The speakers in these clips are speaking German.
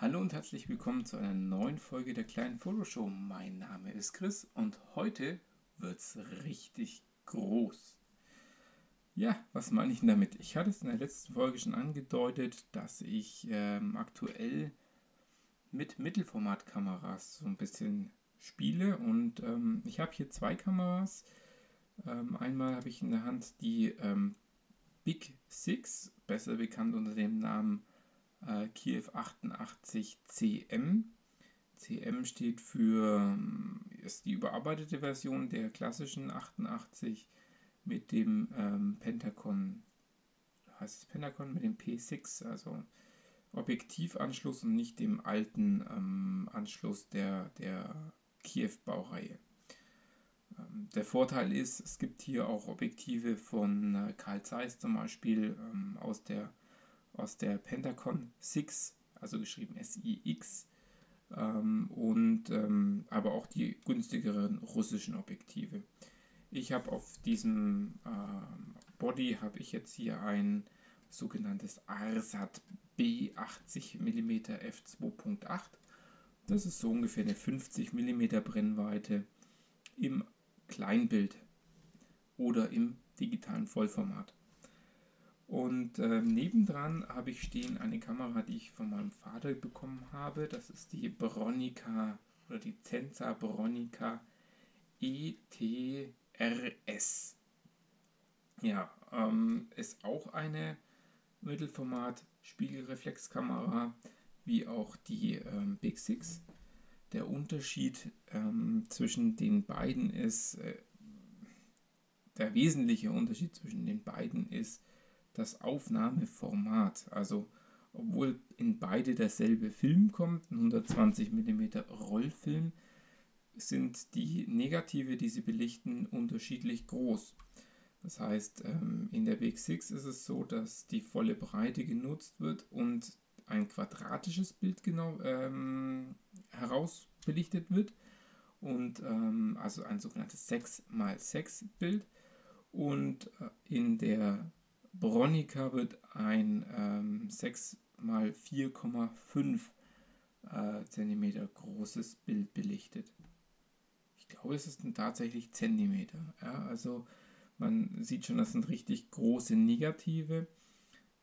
Hallo und herzlich willkommen zu einer neuen Folge der kleinen Fotoshow. Mein Name ist Chris und heute wird's richtig groß. Ja, was meine ich damit? Ich hatte es in der letzten Folge schon angedeutet, dass ich ähm, aktuell mit Mittelformatkameras so ein bisschen spiele und ähm, ich habe hier zwei Kameras. Ähm, einmal habe ich in der Hand die ähm, Big Six, besser bekannt unter dem Namen äh, Kiev 88 CM. CM steht für ähm, ist die überarbeitete Version der klassischen 88 mit dem ähm, Pentacon, heißt es Pentacon mit dem P6, also Objektivanschluss und nicht dem alten ähm, Anschluss der, der Kiew-Baureihe. Ähm, der Vorteil ist, es gibt hier auch Objektive von äh, Carl Zeiss zum Beispiel ähm, aus der aus der Pentacon 6, also geschrieben SIX, ähm, und ähm, aber auch die günstigeren russischen Objektive. Ich habe auf diesem ähm, Body habe ich jetzt hier ein sogenanntes ARSAT B80 mm f2.8. Das ist so ungefähr eine 50 mm Brennweite im Kleinbild oder im digitalen Vollformat. Und äh, nebendran habe ich stehen eine Kamera, die ich von meinem Vater bekommen habe. Das ist die Bronica oder die Zensa Bronica ETRS. Ja, ähm, ist auch eine Mittelformat Spiegelreflexkamera, wie auch die ähm, Big Six. Der Unterschied ähm, zwischen den beiden ist, äh, der wesentliche Unterschied zwischen den beiden ist, das Aufnahmeformat. Also obwohl in beide derselbe Film kommt, ein 120 mm Rollfilm, sind die Negative, die sie belichten, unterschiedlich groß. Das heißt, ähm, in der Big Six ist es so, dass die volle Breite genutzt wird und ein quadratisches Bild genau ähm, herausbelichtet wird. Und ähm, also ein sogenanntes 6x6 Bild. Und äh, in der Bronica wird ein ähm, 6 x 4,5 äh, großes Bild belichtet. Ich glaube, es ist tatsächlich Zentimeter. Ja, also man sieht schon, das sind richtig große Negative,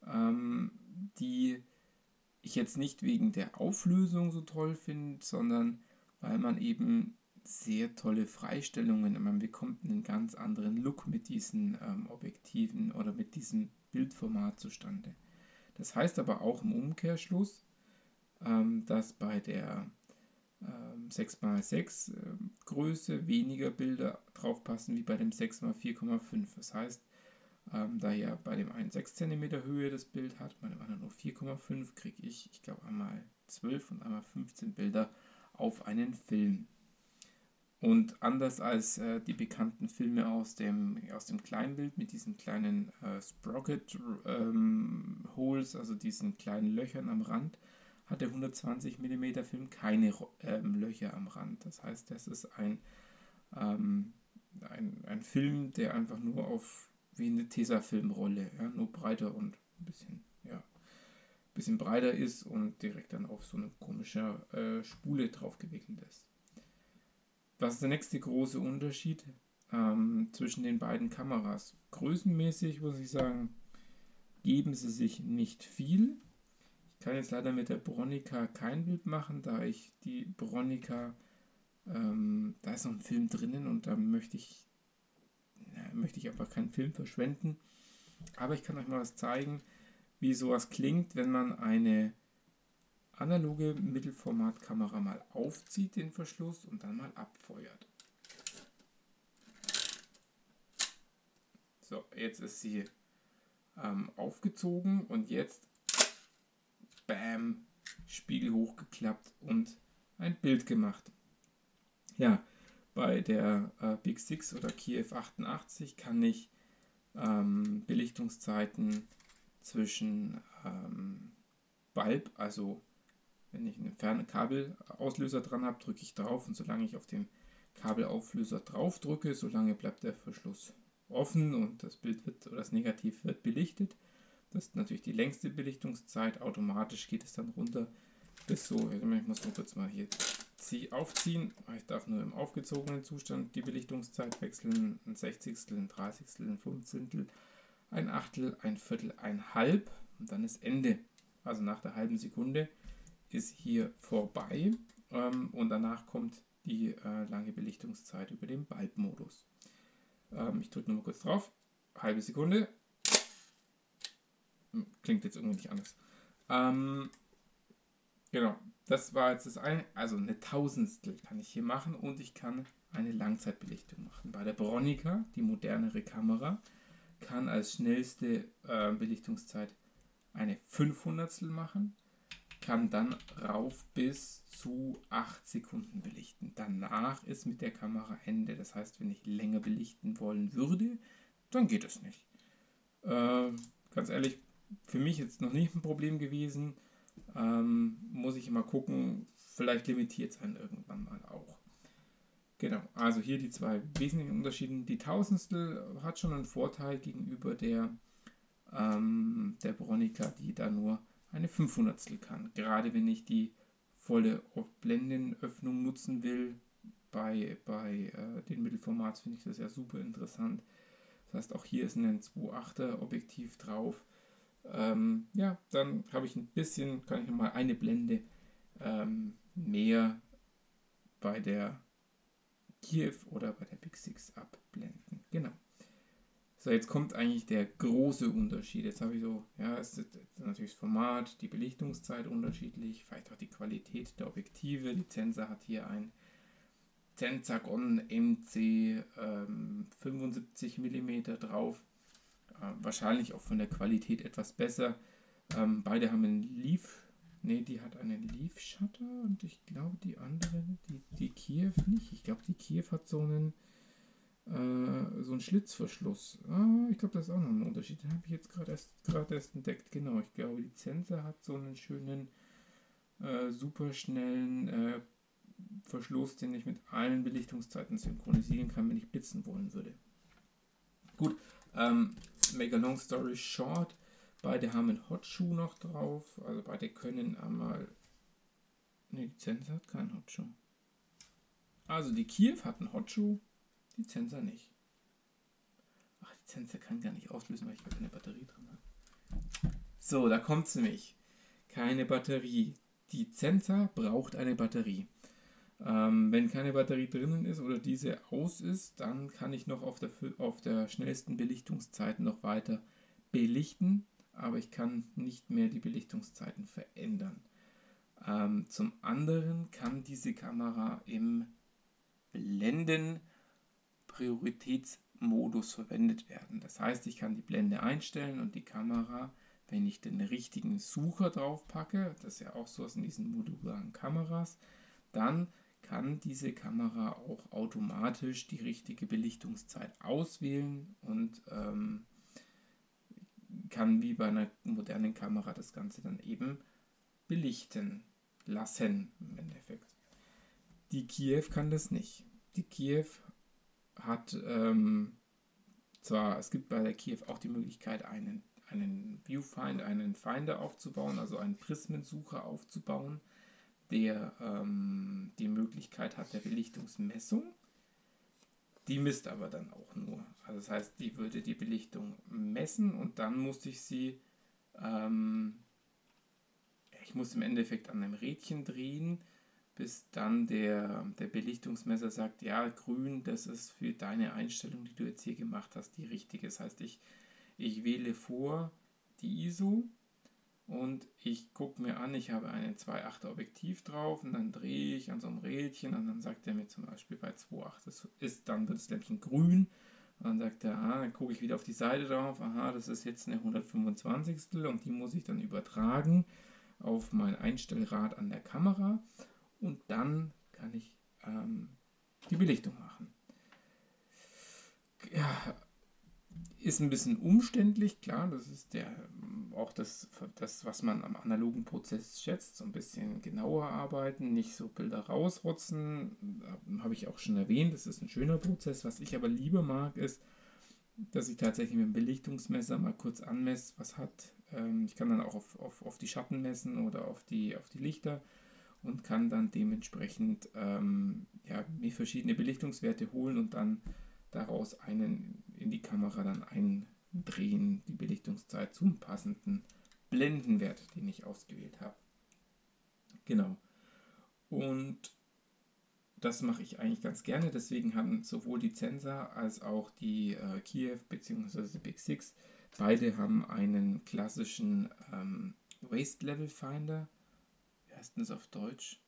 ähm, die ich jetzt nicht wegen der Auflösung so toll finde, sondern weil man eben sehr tolle Freistellungen. Man bekommt einen ganz anderen Look mit diesen ähm, Objektiven oder mit diesem Bildformat zustande. Das heißt aber auch im Umkehrschluss, ähm, dass bei der ähm, 6x6 äh, Größe weniger Bilder draufpassen wie bei dem 6x4,5. Das heißt, ähm, da ja bei dem einen 6 cm Höhe das Bild hat, bei dem anderen nur 4,5, kriege ich, ich glaube, einmal 12 und einmal 15 Bilder auf einen Film. Und anders als äh, die bekannten Filme aus dem, aus dem Kleinbild mit diesen kleinen äh, Sprocket ähm, also diesen kleinen Löchern am Rand, hat der 120 mm Film keine ähm, Löcher am Rand. Das heißt, das ist ein, ähm, ein, ein Film, der einfach nur auf wie eine Tesafilmrolle, ja, nur breiter und ein bisschen, ja, bisschen breiter ist und direkt dann auf so eine komische äh, Spule drauf gewickelt ist. Was ist der nächste große Unterschied ähm, zwischen den beiden Kameras? Größenmäßig muss ich sagen, geben sie sich nicht viel. Ich kann jetzt leider mit der Bronica kein Bild machen, da ich die Bronica, ähm, da ist noch ein Film drinnen und da möchte ich, na, möchte ich einfach keinen Film verschwenden. Aber ich kann euch mal was zeigen, wie sowas klingt, wenn man eine analoge Mittelformatkamera mal aufzieht, den Verschluss, und dann mal abfeuert. So, jetzt ist sie ähm, aufgezogen und jetzt, bam, Spiegel hochgeklappt und ein Bild gemacht. Ja, bei der äh, Big Six oder Kiev 88 kann ich ähm, Belichtungszeiten zwischen ähm, Bulb, also wenn ich einen fernen Kabelauslöser dran habe, drücke ich drauf und solange ich auf den Kabelauflöser drauf drücke, solange bleibt der Verschluss offen und das Bild wird oder das Negativ wird belichtet. Das ist natürlich die längste Belichtungszeit. Automatisch geht es dann runter bis so, ich muss nur kurz mal hier aufziehen. Ich darf nur im aufgezogenen Zustand die Belichtungszeit wechseln. Ein Sechzigstel, ein Dreißigstel, ein Fünfzehntel, ein Achtel, ein Viertel, ein Halb und dann ist Ende. Also nach der halben Sekunde ist hier vorbei ähm, und danach kommt die äh, lange Belichtungszeit über den Bulb-Modus. Ähm, ich drücke nochmal kurz drauf. Halbe Sekunde. Hm, klingt jetzt irgendwie nicht anders. Ähm, genau, das war jetzt das eine. Also eine Tausendstel kann ich hier machen und ich kann eine Langzeitbelichtung machen. Bei der Bronica, die modernere Kamera, kann als schnellste äh, Belichtungszeit eine 500 machen, kann dann rauf bis zu 8 Sekunden belichten. Danach ist mit der Kamera Ende. Das heißt, wenn ich länger belichten wollen würde, dann geht es nicht. Äh, ganz ehrlich, für mich jetzt noch nicht ein Problem gewesen. Ähm, muss ich immer gucken, vielleicht limitiert es einen irgendwann mal auch. Genau, also hier die zwei wesentlichen Unterschiede. Die Tausendstel hat schon einen Vorteil gegenüber der, ähm, der Bronica, die da nur eine 500 kann. Gerade wenn ich die volle Blendenöffnung nutzen will, bei, bei äh, den Mittelformats finde ich das ja super interessant. Das heißt, auch hier ist ein 2.8er Objektiv drauf. Ähm, ja, dann habe ich ein bisschen, kann ich nochmal eine Blende ähm, mehr bei der Kiew oder bei der Big Six abblenden. Genau. So, jetzt kommt eigentlich der große Unterschied. Jetzt habe ich so, ja, es ist natürlich das Format, die Belichtungszeit unterschiedlich, vielleicht auch die Qualität der Objektive. Die Zensa hat hier ein Zensagon MC ähm, 75 mm drauf. Äh, wahrscheinlich auch von der Qualität etwas besser. Ähm, beide haben einen Leaf Ne, die hat einen Leaf Shutter und ich glaube die andere, die, die Kiew nicht. Ich glaube die Kiew hat so einen äh, so einen Schlitzverschluss. Ah, ich glaube das ist auch noch ein Unterschied. Den habe ich jetzt gerade erst, erst entdeckt. Genau, ich glaube die Zenser hat so einen schönen äh, super schnellen äh, Verschluss, den ich mit allen Belichtungszeiten synchronisieren kann, wenn ich blitzen wollen würde. Gut, ähm, make a long story short. Beide haben einen Hotshoe noch drauf. Also beide können einmal. Ne, die Zensa hat keinen Hotshoe. Also die Kiew hat einen Hotshoe, die Zensa nicht. Ach, die Zensa kann gar nicht auslösen, weil ich keine Batterie drin habe. So, da kommt es nämlich. Keine Batterie. Die Zensa braucht eine Batterie. Ähm, wenn keine Batterie drinnen ist oder diese aus ist, dann kann ich noch auf der, auf der schnellsten Belichtungszeit noch weiter belichten aber ich kann nicht mehr die Belichtungszeiten verändern. Ähm, zum anderen kann diese Kamera im Blenden-Prioritätsmodus verwendet werden. Das heißt, ich kann die Blende einstellen und die Kamera, wenn ich den richtigen Sucher drauf packe, das ist ja auch so in diesen modularen Kameras, dann kann diese Kamera auch automatisch die richtige Belichtungszeit auswählen und ähm, kann wie bei einer modernen Kamera das Ganze dann eben belichten lassen im Endeffekt. Die Kiew kann das nicht. Die Kiew hat ähm, zwar, es gibt bei der Kiew auch die Möglichkeit, einen, einen Viewfinder, einen Finder aufzubauen, also einen Prismensucher aufzubauen, der ähm, die Möglichkeit hat der Belichtungsmessung. Die misst aber dann auch nur. Also das heißt, die würde die Belichtung messen und dann musste ich sie, ähm, ich muss im Endeffekt an einem Rädchen drehen, bis dann der, der Belichtungsmesser sagt, ja, grün, das ist für deine Einstellung, die du jetzt hier gemacht hast, die richtige. Das heißt, ich, ich wähle vor die ISO und ich gucke mir an, ich habe einen 2.8er Objektiv drauf und dann drehe ich an so einem Rädchen und dann sagt er mir zum Beispiel bei 2.8 das ist, dann wird das Lämpchen grün und dann sagt er, ah, dann gucke ich wieder auf die Seite drauf, aha, das ist jetzt eine 125. und die muss ich dann übertragen auf mein Einstellrad an der Kamera und dann kann ich ähm, die Belichtung machen. Ja, ist ein bisschen umständlich, klar, das ist der auch das, das, was man am analogen Prozess schätzt, so ein bisschen genauer arbeiten, nicht so Bilder rausrotzen, habe ich auch schon erwähnt, das ist ein schöner Prozess. Was ich aber lieber mag, ist, dass ich tatsächlich mit dem Belichtungsmesser mal kurz anmesse, was hat Ähm, ich kann dann auch auf, auf, auf die Schatten messen oder auf die, auf die Lichter und kann dann dementsprechend ähm, ja, mir verschiedene Belichtungswerte holen und dann daraus einen in die Kamera dann eindrehen, die Belichtungszeit zum passenden Blendenwert, den ich ausgewählt habe. Genau. Und das mache ich eigentlich ganz gerne. Deswegen haben sowohl die Zensa als auch die äh, Kiev bzw. Big Six beide haben einen klassischen ähm, Waist Level Finder. Das auf Deutsch?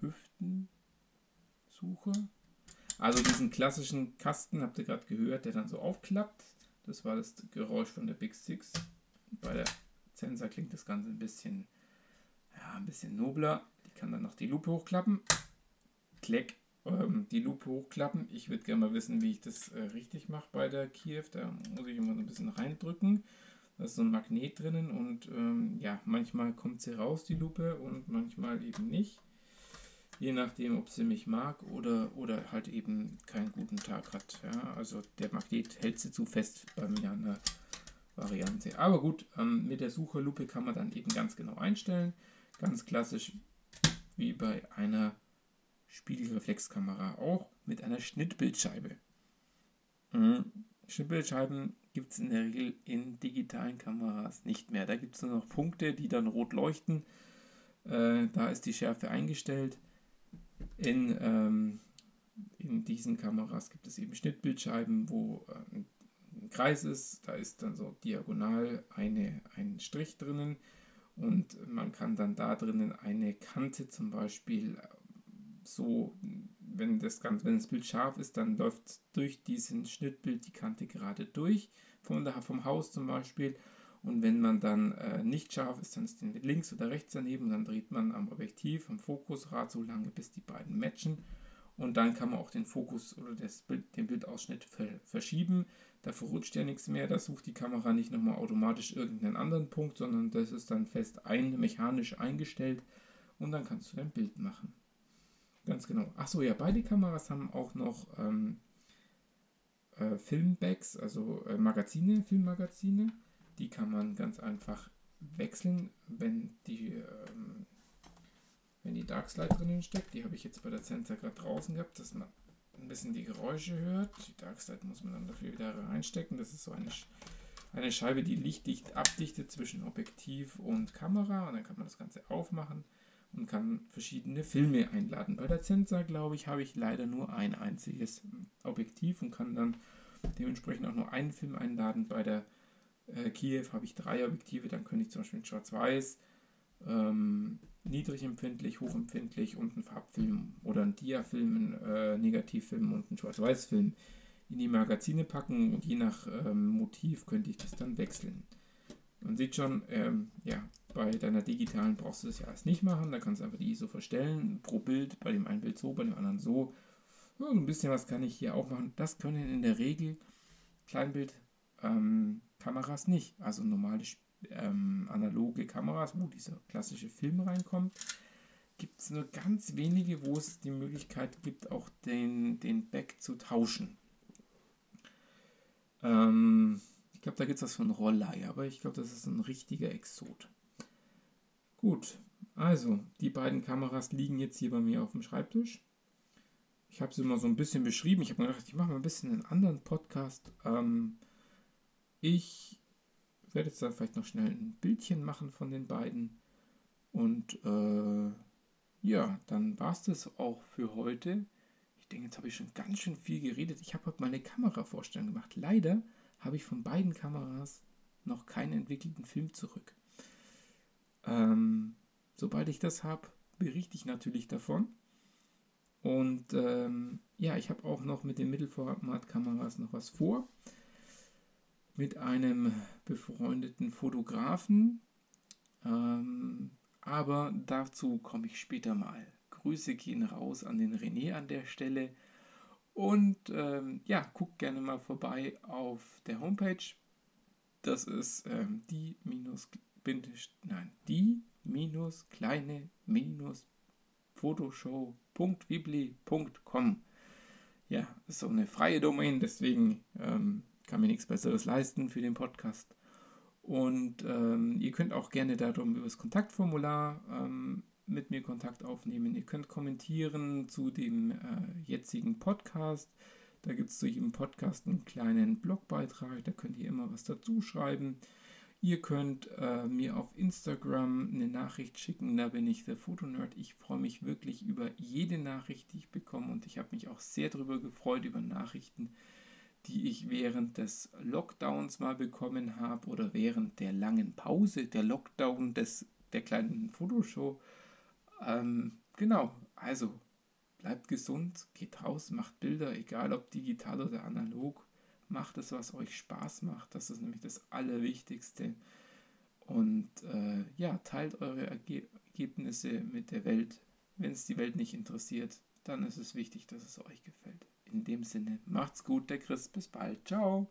Hüftensuche. Also diesen klassischen Kasten habt ihr gerade gehört, der dann so aufklappt. Das war das Geräusch von der Big Six. Bei der Zensa klingt das Ganze ein bisschen, ja, ein bisschen nobler. Die kann dann noch die Lupe hochklappen. Kleck, ähm, die Lupe hochklappen. Ich würde gerne mal wissen, wie ich das äh, richtig mache bei der Kiew. Da muss ich immer so ein bisschen reindrücken. Da ist so ein Magnet drinnen und ähm, ja, manchmal kommt sie raus, die Lupe, und manchmal eben nicht. Je nachdem, ob sie mich mag oder, oder halt eben keinen guten Tag hat. Ja, also der Magnet hält sie zu fest bei mir an der Variante. Aber gut, ähm, mit der Sucherlupe kann man dann eben ganz genau einstellen. Ganz klassisch wie bei einer Spiegelreflexkamera, auch mit einer Schnittbildscheibe. Mhm. Schnittbildscheiben gibt es in der Regel in digitalen Kameras nicht mehr. Da gibt es nur noch Punkte, die dann rot leuchten. Äh, da ist die Schärfe eingestellt. In, ähm, in diesen Kameras gibt es eben Schnittbildscheiben, wo äh, ein Kreis ist. Da ist dann so diagonal eine, ein Strich drinnen und man kann dann da drinnen eine Kante zum Beispiel so, wenn das, Ganze, wenn das Bild scharf ist, dann läuft durch diesen Schnittbild die Kante gerade durch, der, vom Haus zum Beispiel. Und wenn man dann äh, nicht scharf ist, dann ist den links oder rechts daneben. Dann dreht man am Objektiv, am Fokusrad so lange, bis die beiden matchen. Und dann kann man auch den Fokus oder das Bild, den Bildausschnitt ver verschieben. Da verrutscht ja nichts mehr. Da sucht die Kamera nicht nochmal automatisch irgendeinen anderen Punkt, sondern das ist dann fest ein, mechanisch eingestellt. Und dann kannst du dein Bild machen. Ganz genau. Achso, ja, beide Kameras haben auch noch ähm, äh, Filmbacks, also äh, Magazine, Filmmagazine. Die kann man ganz einfach wechseln, wenn die, ähm, wenn die Darkslide drinnen steckt. Die habe ich jetzt bei der Sensor gerade draußen gehabt, dass man ein bisschen die Geräusche hört. Die Darkslide muss man dann dafür wieder reinstecken. Das ist so eine, eine Scheibe, die lichtdicht abdichtet zwischen Objektiv und Kamera. Und dann kann man das Ganze aufmachen und kann verschiedene Filme einladen. Bei der Zensa, glaube ich, habe ich leider nur ein einziges Objektiv und kann dann dementsprechend auch nur einen Film einladen. Bei der äh, Kiew habe ich drei Objektive, dann könnte ich zum Beispiel Schwarz-Weiß, ähm, niedrig empfindlich, hochempfindlich und einen Farbfilm oder einen Diafilm, einen äh, Negativfilm und einen Schwarz-Weiß-Film in die Magazine packen und je nach ähm, Motiv könnte ich das dann wechseln. Man sieht schon, ähm, ja, bei deiner digitalen brauchst du das ja alles nicht machen. Da kannst du einfach die ISO verstellen, pro Bild, bei dem einen Bild so, bei dem anderen so. Ja, ein bisschen was kann ich hier auch machen. Das können in der Regel Kleinbildkameras ähm, nicht. Also normale ähm, analoge Kameras, wo dieser klassische Film reinkommt, gibt es nur ganz wenige, wo es die Möglichkeit gibt, auch den, den Back zu tauschen. Ähm, ich glaube, da gibt es was von Rollei, aber ich glaube, das ist ein richtiger Exot. Gut, also die beiden Kameras liegen jetzt hier bei mir auf dem Schreibtisch. Ich habe sie mal so ein bisschen beschrieben. Ich habe mir gedacht, ich mache mal ein bisschen einen anderen Podcast. Ähm, ich werde jetzt dann vielleicht noch schnell ein Bildchen machen von den beiden. Und äh, ja, dann war es das auch für heute. Ich denke, jetzt habe ich schon ganz schön viel geredet. Ich habe heute mal eine Kameravorstellung gemacht. Leider habe ich von beiden Kameras noch keinen entwickelten Film zurück. Ähm, sobald ich das habe, berichte ich natürlich davon. Und ähm, ja, ich habe auch noch mit den Mittelformatkameras noch was vor. Mit einem befreundeten Fotografen. Ähm, aber dazu komme ich später mal. Grüße gehen raus an den René an der Stelle. Und ähm, ja, guckt gerne mal vorbei auf der Homepage. Das ist ähm, die minus nein, die minus kleine minus photoshow.wibli.com. Ja, ist so eine freie Domain, deswegen ähm, kann mir nichts Besseres leisten für den Podcast. Und ähm, ihr könnt auch gerne darum über das Kontaktformular ähm, mit mir Kontakt aufnehmen. Ihr könnt kommentieren zu dem äh, jetzigen Podcast. Da gibt es zu jedem Podcast einen kleinen Blogbeitrag, da könnt ihr immer was dazu schreiben. Ihr könnt äh, mir auf Instagram eine Nachricht schicken, da bin ich der Fotonerd. Ich freue mich wirklich über jede Nachricht, die ich bekomme und ich habe mich auch sehr darüber gefreut über Nachrichten, die ich während des Lockdowns mal bekommen habe oder während der langen Pause, der Lockdown des, der kleinen Fotoshow. Ähm, genau, also bleibt gesund, geht raus, macht Bilder, egal ob digital oder analog. Macht es, was euch Spaß macht. Das ist nämlich das Allerwichtigste. Und äh, ja, teilt eure Erge Ergebnisse mit der Welt. Wenn es die Welt nicht interessiert, dann ist es wichtig, dass es euch gefällt. In dem Sinne, macht's gut, der Chris. Bis bald. Ciao.